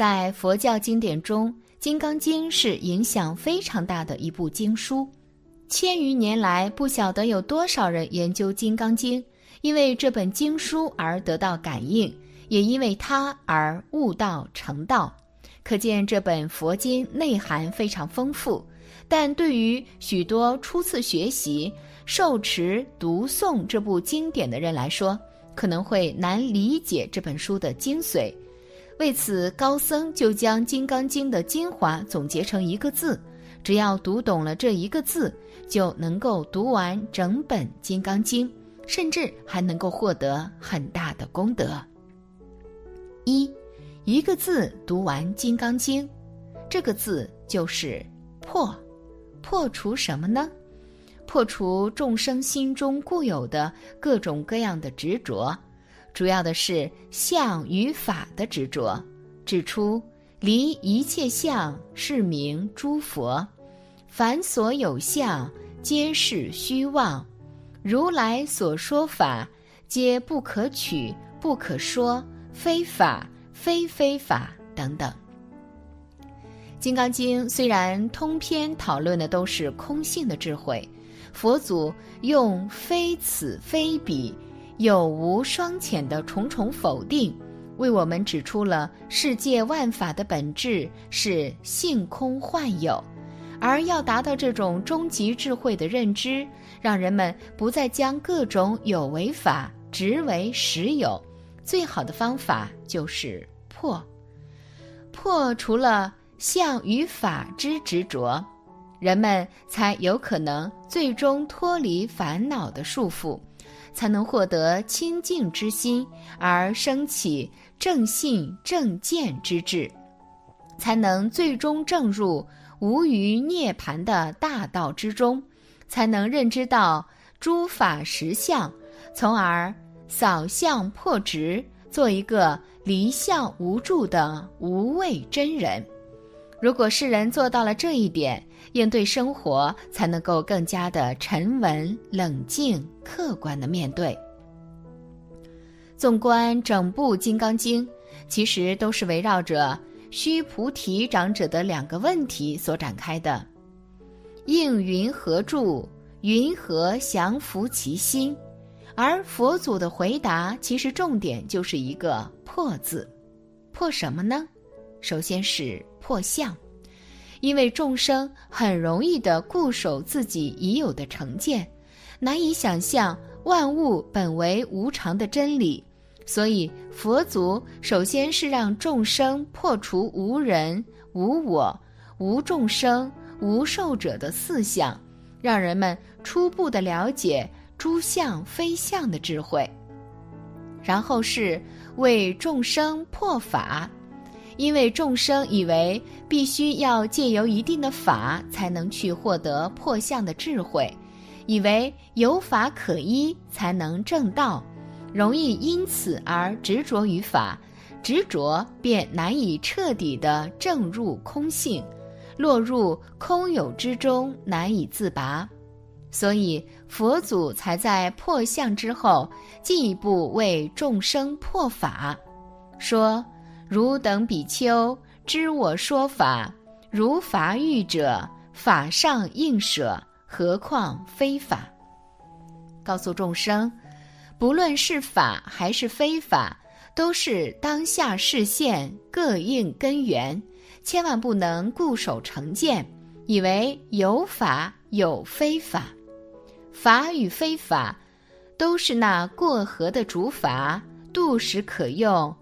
在佛教经典中，《金刚经》是影响非常大的一部经书。千余年来，不晓得有多少人研究《金刚经》，因为这本经书而得到感应，也因为它而悟道成道。可见这本佛经内涵非常丰富。但对于许多初次学习、受持、读诵这部经典的人来说，可能会难理解这本书的精髓。为此，高僧就将《金刚经》的精华总结成一个字：只要读懂了这一个字，就能够读完整本《金刚经》，甚至还能够获得很大的功德。一，一个字读完《金刚经》，这个字就是“破”。破除什么呢？破除众生心中固有的各种各样的执着，主要的是相与法的执着。指出离一切相是名诸佛，凡所有相皆是虚妄，如来所说法皆不可取、不可说，非法、非非法等等。《金刚经》虽然通篇讨论的都是空性的智慧，佛祖用非此非彼、有无双浅的重重否定，为我们指出了世界万法的本质是性空幻有，而要达到这种终极智慧的认知，让人们不再将各种有为法执为实有，最好的方法就是破。破除了。相与法之执着，人们才有可能最终脱离烦恼的束缚，才能获得清净之心，而升起正信正见之智，才能最终证入无余涅盘的大道之中，才能认知到诸法实相，从而扫相破执，做一个离相无助的无畏真人。如果世人做到了这一点，应对生活才能够更加的沉稳、冷静、客观的面对。纵观整部《金刚经》，其实都是围绕着须菩提长者的两个问题所展开的：应云何住？云何降伏其心？而佛祖的回答，其实重点就是一个“破”字。破什么呢？首先是。破相，因为众生很容易的固守自己已有的成见，难以想象万物本为无常的真理，所以佛祖首先是让众生破除无人、无我、无众生、无寿者的四相，让人们初步的了解诸相非相的智慧，然后是为众生破法。因为众生以为必须要借由一定的法才能去获得破相的智慧，以为有法可依才能正道，容易因此而执着于法，执着便难以彻底的证入空性，落入空有之中难以自拔，所以佛祖才在破相之后进一步为众生破法，说。汝等比丘知我说法，如法欲者，法上应舍，何况非法？告诉众生，不论是法还是非法，都是当下视现，各应根源，千万不能固守成见，以为有法有非法。法与非法，都是那过河的竹筏，渡时可用。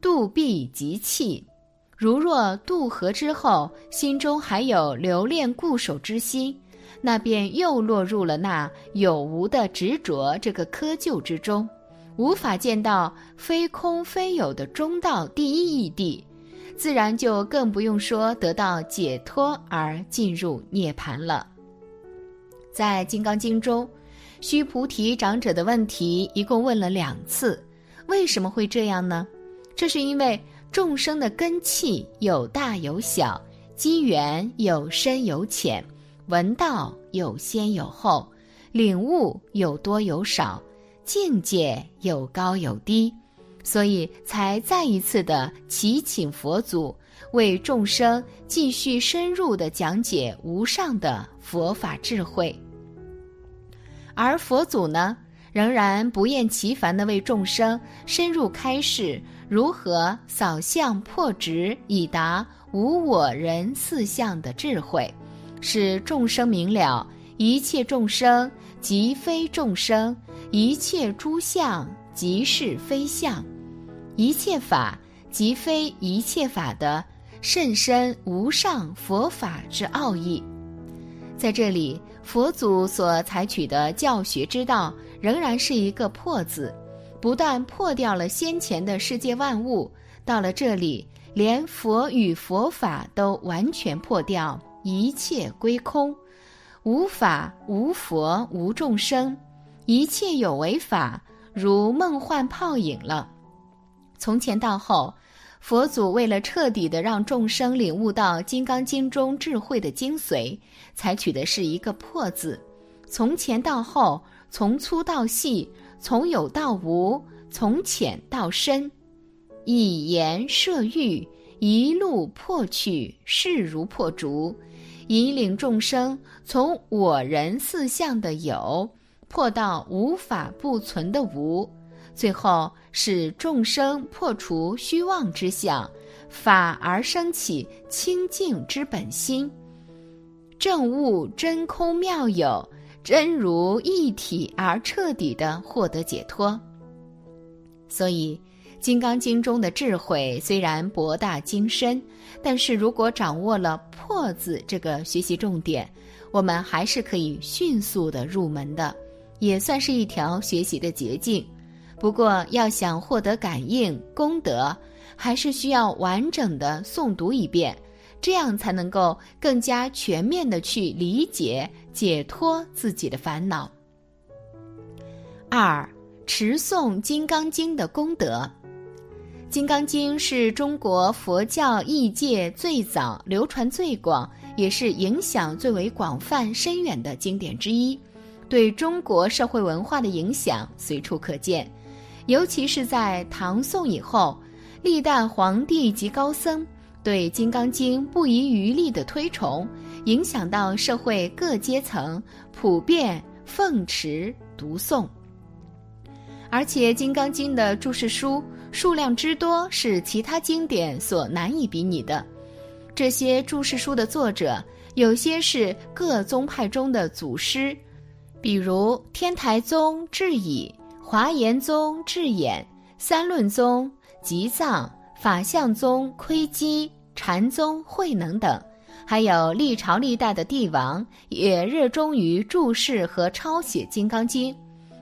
渡必即弃，如若渡河之后，心中还有留恋固守之心，那便又落入了那有无的执着这个窠臼之中，无法见到非空非有的中道第一义谛，自然就更不用说得到解脱而进入涅槃了。在《金刚经》中，须菩提长者的问题一共问了两次，为什么会这样呢？这是因为众生的根气有大有小，机缘有深有浅，闻道有先有后，领悟有多有少，境界有高有低，所以才再一次的祈请佛祖为众生继续深入的讲解无上的佛法智慧。而佛祖呢，仍然不厌其烦的为众生深入开示如何扫相破执，以达无我人四相的智慧，使众生明了一切众生即非众生，一切诸相即是非相，一切法即非一切法的甚深无上佛法之奥义。在这里，佛祖所采取的教学之道仍然是一个“破”字，不但破掉了先前的世界万物，到了这里，连佛与佛法都完全破掉，一切归空，无法无佛无众生，一切有为法如梦幻泡影了。从前到后。佛祖为了彻底的让众生领悟到《金刚经》中智慧的精髓，采取的是一个“破”字，从前到后，从粗到细，从有到无，从浅到深，以言摄欲，一路破去，势如破竹，引领众生从我人四相的有，破到无法不存的无。最后使众生破除虚妄之相，反而升起清净之本心，正悟真空妙有，真如一体而彻底的获得解脱。所以，《金刚经》中的智慧虽然博大精深，但是如果掌握了“破”字这个学习重点，我们还是可以迅速的入门的，也算是一条学习的捷径。不过，要想获得感应功德，还是需要完整的诵读一遍，这样才能够更加全面的去理解、解脱自己的烦恼。二、持诵《金刚经》的功德，《金刚经》是中国佛教义界最早、流传最广，也是影响最为广泛深远的经典之一，对中国社会文化的影响随处可见。尤其是在唐宋以后，历代皇帝及高僧对《金刚经》不遗余力的推崇，影响到社会各阶层，普遍奉持读诵。而且，《金刚经》的注释书数量之多，是其他经典所难以比拟的。这些注释书的作者，有些是各宗派中的祖师，比如天台宗智以。华严宗智俨、三论宗吉藏、法相宗窥基、禅宗慧能等，还有历朝历代的帝王也热衷于注释和抄写《金刚经》，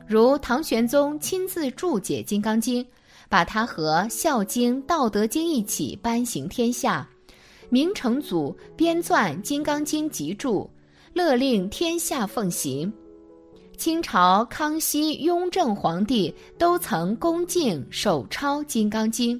如唐玄宗亲自注解《金刚经》，把它和《孝经》《道德经》一起颁行天下；明成祖编撰《金刚经集注》，勒令天下奉行。清朝康熙、雍正皇帝都曾恭敬手抄《金刚经》。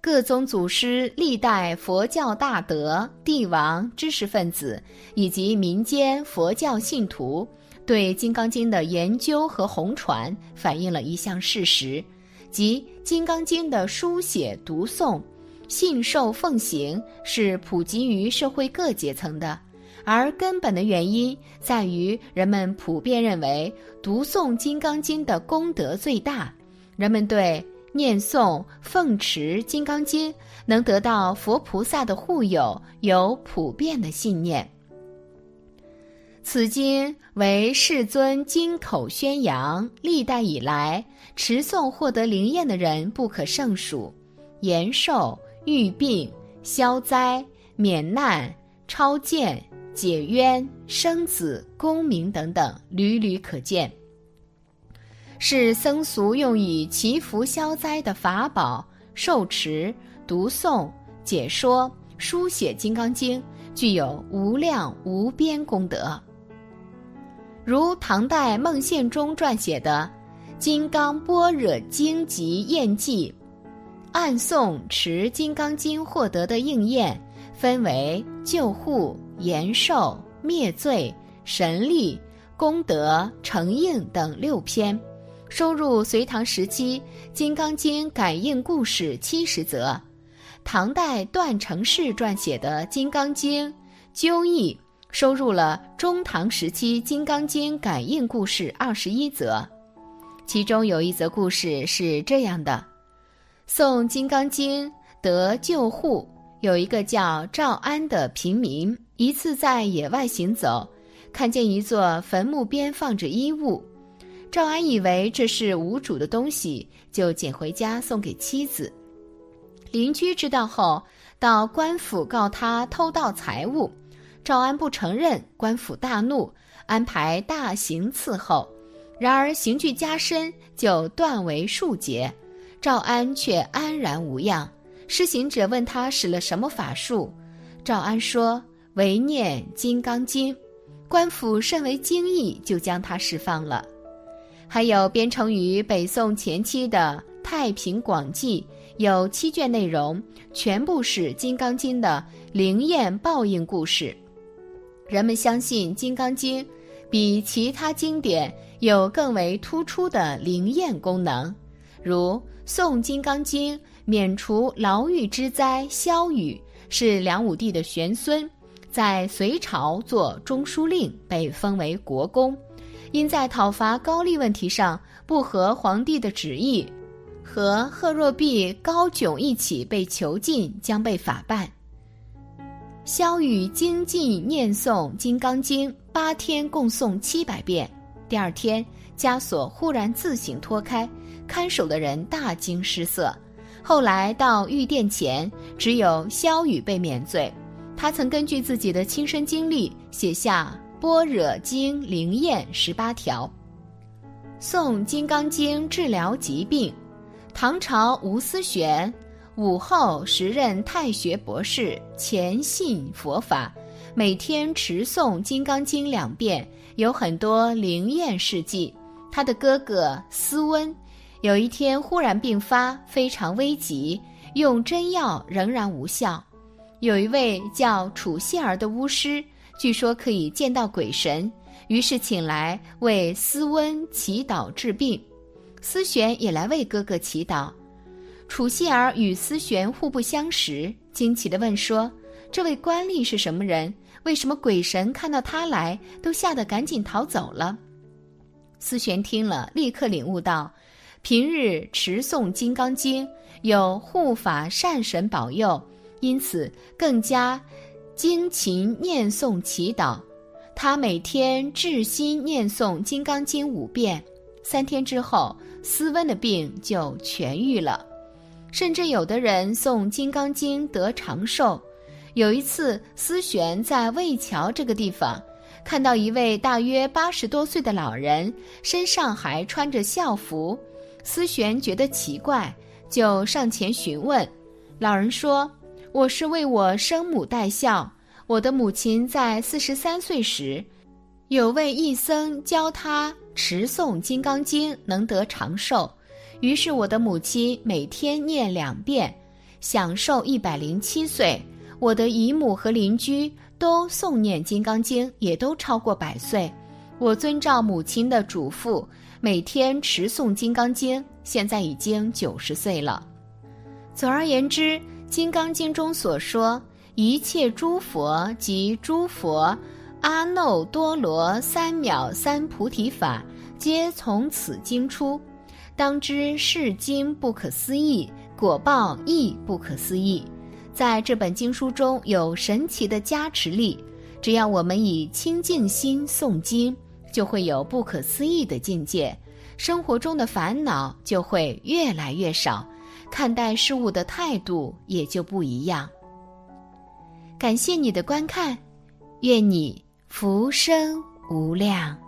各宗祖师、历代佛教大德、帝王、知识分子以及民间佛教信徒，对《金刚经》的研究和弘传，反映了一项事实，即《金刚经》的书写、读诵、信受、奉行是普及于社会各阶层的。而根本的原因在于，人们普遍认为读诵《金刚经》的功德最大，人们对念诵、奉持《金刚经》能得到佛菩萨的护佑有普遍的信念。此经为世尊金口宣扬，历代以来持诵获得灵验的人不可胜数，延寿、愈病、消灾、免难、超见。解冤、生子、功名等等，屡屡可见，是僧俗用以祈福消灾的法宝。受持、读诵、解说、书写《金刚经》，具有无量无边功德。如唐代孟宪中撰写的《金刚般若经集验记》，暗诵持《金刚经》获得的应验，分为救护。延寿、灭罪、神力、功德、成应等六篇，收入隋唐时期《金刚经》感应故事七十则，唐代段成式撰写的《金刚经》究义收入了中唐时期《金刚经》感应故事二十一则。其中有一则故事是这样的：诵《金刚经》得救护，有一个叫赵安的平民，一次在野外行走，看见一座坟墓边放着衣物。赵安以为这是无主的东西，就捡回家送给妻子。邻居知道后，到官府告他偷盗财物。赵安不承认，官府大怒，安排大刑伺候。然而刑具加深，就断为数节。赵安却安然无恙。施行者问他使了什么法术，赵安说：“唯念金刚经。”官府甚为惊异，就将他释放了。还有编成于北宋前期的《太平广记》，有七卷内容，全部是《金刚经》的灵验报应故事。人们相信《金刚经》比其他经典有更为突出的灵验功能，如诵《金刚经》免除牢狱之灾。萧雨是梁武帝的玄孙，在隋朝做中书令，被封为国公。因在讨伐高丽问题上不合皇帝的旨意，和贺若弼、高炯一起被囚禁，将被法办。萧雨精进念诵《金刚经》，八天共诵七百遍。第二天，枷锁忽然自行脱开，看守的人大惊失色。后来到御殿前，只有萧雨被免罪。他曾根据自己的亲身经历写下。般若经灵验十八条，诵金刚经治疗疾病。唐朝吴思玄，武后时任太学博士，虔信佛法，每天持诵金刚经两遍，有很多灵验事迹。他的哥哥思温，有一天忽然病发，非常危急，用针药仍然无效。有一位叫楚谢儿的巫师。据说可以见到鬼神，于是请来为思温祈祷治病。思璇也来为哥哥祈祷。楚希儿与思璇互不相识，惊奇地问说：“这位官吏是什么人？为什么鬼神看到他来都吓得赶紧逃走了？”思璇听了，立刻领悟到，平日持诵《金刚经》有护法善神保佑，因此更加。精勤念诵祈祷，他每天至心念诵《金刚经》五遍，三天之后，斯温的病就痊愈了。甚至有的人诵《金刚经》得长寿。有一次，思璇在魏桥这个地方，看到一位大约八十多岁的老人，身上还穿着孝服。思璇觉得奇怪，就上前询问。老人说。我是为我生母戴孝。我的母亲在四十三岁时，有位义僧教她持诵《金刚经》，能得长寿。于是我的母亲每天念两遍，享寿一百零七岁。我的姨母和邻居都诵念《金刚经》，也都超过百岁。我遵照母亲的嘱咐，每天持诵《金刚经》，现在已经九十岁了。总而言之。《金刚经》中所说一切诸佛及诸佛阿耨多罗三藐三菩提法，皆从此经出。当知是经不可思议，果报亦不可思议。在这本经书中有神奇的加持力，只要我们以清净心诵经，就会有不可思议的境界，生活中的烦恼就会越来越少。看待事物的态度也就不一样。感谢你的观看，愿你浮生无量。